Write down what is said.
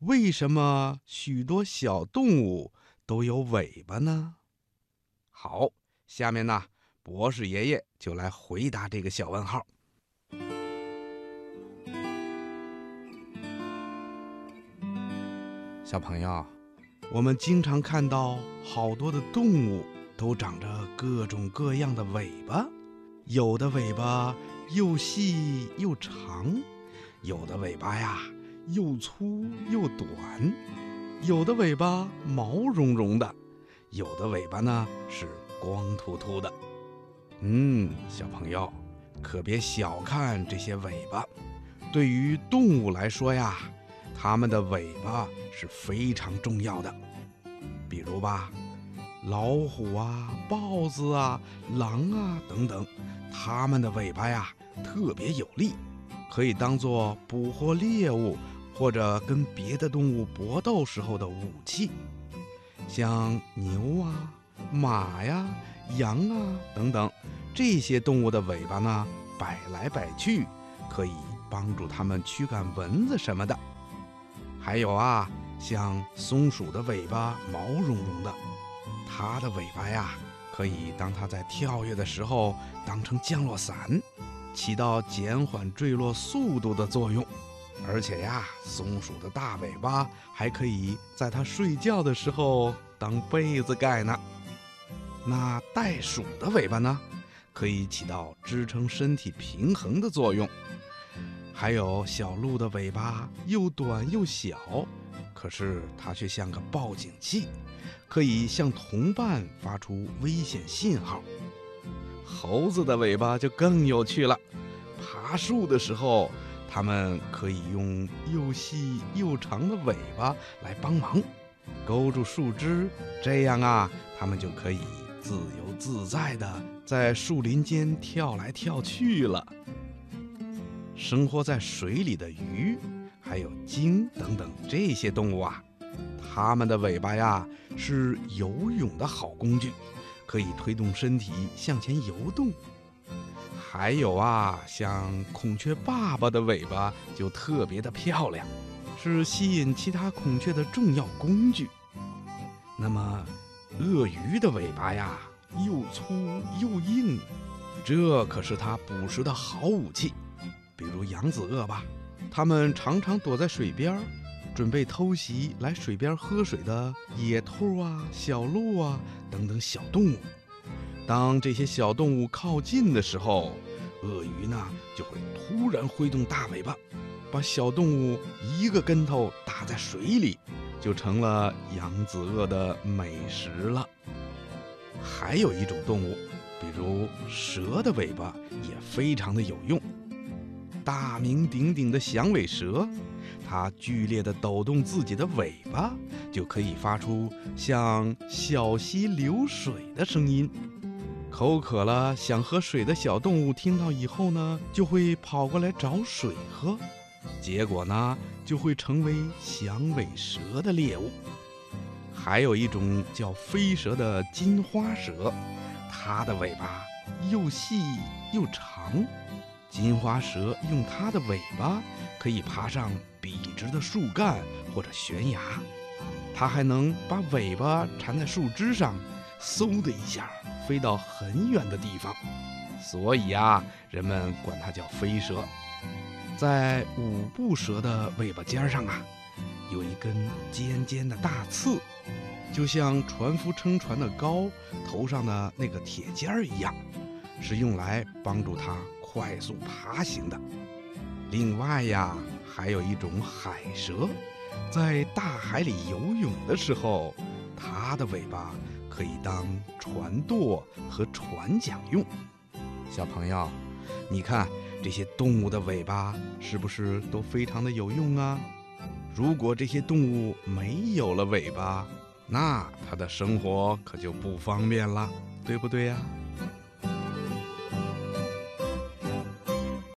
为什么许多小动物都有尾巴呢？好，下面呢，博士爷爷就来回答这个小问号。小朋友，我们经常看到好多的动物都长着各种各样的尾巴，有的尾巴又细又长，有的尾巴呀又粗又短，有的尾巴毛茸茸的，有的尾巴呢是光秃秃的。嗯，小朋友可别小看这些尾巴，对于动物来说呀。它们的尾巴是非常重要的，比如吧，老虎啊、豹子啊、狼啊等等，它们的尾巴呀特别有力，可以当做捕获猎物或者跟别的动物搏斗时候的武器。像牛啊、马呀、羊啊等等这些动物的尾巴呢，摆来摆去，可以帮助它们驱赶蚊子什么的。还有啊，像松鼠的尾巴毛茸茸的，它的尾巴呀，可以当它在跳跃的时候当成降落伞，起到减缓坠落速度的作用。而且呀，松鼠的大尾巴还可以在它睡觉的时候当被子盖呢。那袋鼠的尾巴呢，可以起到支撑身体平衡的作用。还有小鹿的尾巴又短又小，可是它却像个报警器，可以向同伴发出危险信号。猴子的尾巴就更有趣了，爬树的时候，它们可以用又细又长的尾巴来帮忙，勾住树枝，这样啊，它们就可以自由自在地在树林间跳来跳去了。生活在水里的鱼，还有鲸等等这些动物啊，它们的尾巴呀是游泳的好工具，可以推动身体向前游动。还有啊，像孔雀爸爸的尾巴就特别的漂亮，是吸引其他孔雀的重要工具。那么，鳄鱼的尾巴呀又粗又硬，这可是它捕食的好武器。比如扬子鳄吧，它们常常躲在水边，准备偷袭来水边喝水的野兔啊、小鹿啊等等小动物。当这些小动物靠近的时候，鳄鱼呢就会突然挥动大尾巴，把小动物一个跟头打在水里，就成了扬子鳄的美食了。还有一种动物，比如蛇的尾巴也非常的有用。大名鼎鼎的响尾蛇，它剧烈地抖动自己的尾巴，就可以发出像小溪流水的声音。口渴了想喝水的小动物听到以后呢，就会跑过来找水喝，结果呢，就会成为响尾蛇的猎物。还有一种叫飞蛇的金花蛇，它的尾巴又细又长。金花蛇用它的尾巴可以爬上笔直的树干或者悬崖，它还能把尾巴缠在树枝上，嗖的一下飞到很远的地方。所以啊，人们管它叫飞蛇。在五步蛇的尾巴尖上啊，有一根尖尖的大刺，就像船夫撑船的篙头上的那个铁尖儿一样，是用来帮助它。快速爬行的。另外呀，还有一种海蛇，在大海里游泳的时候，它的尾巴可以当船舵和船桨用。小朋友，你看这些动物的尾巴是不是都非常的有用啊？如果这些动物没有了尾巴，那它的生活可就不方便了，对不对呀？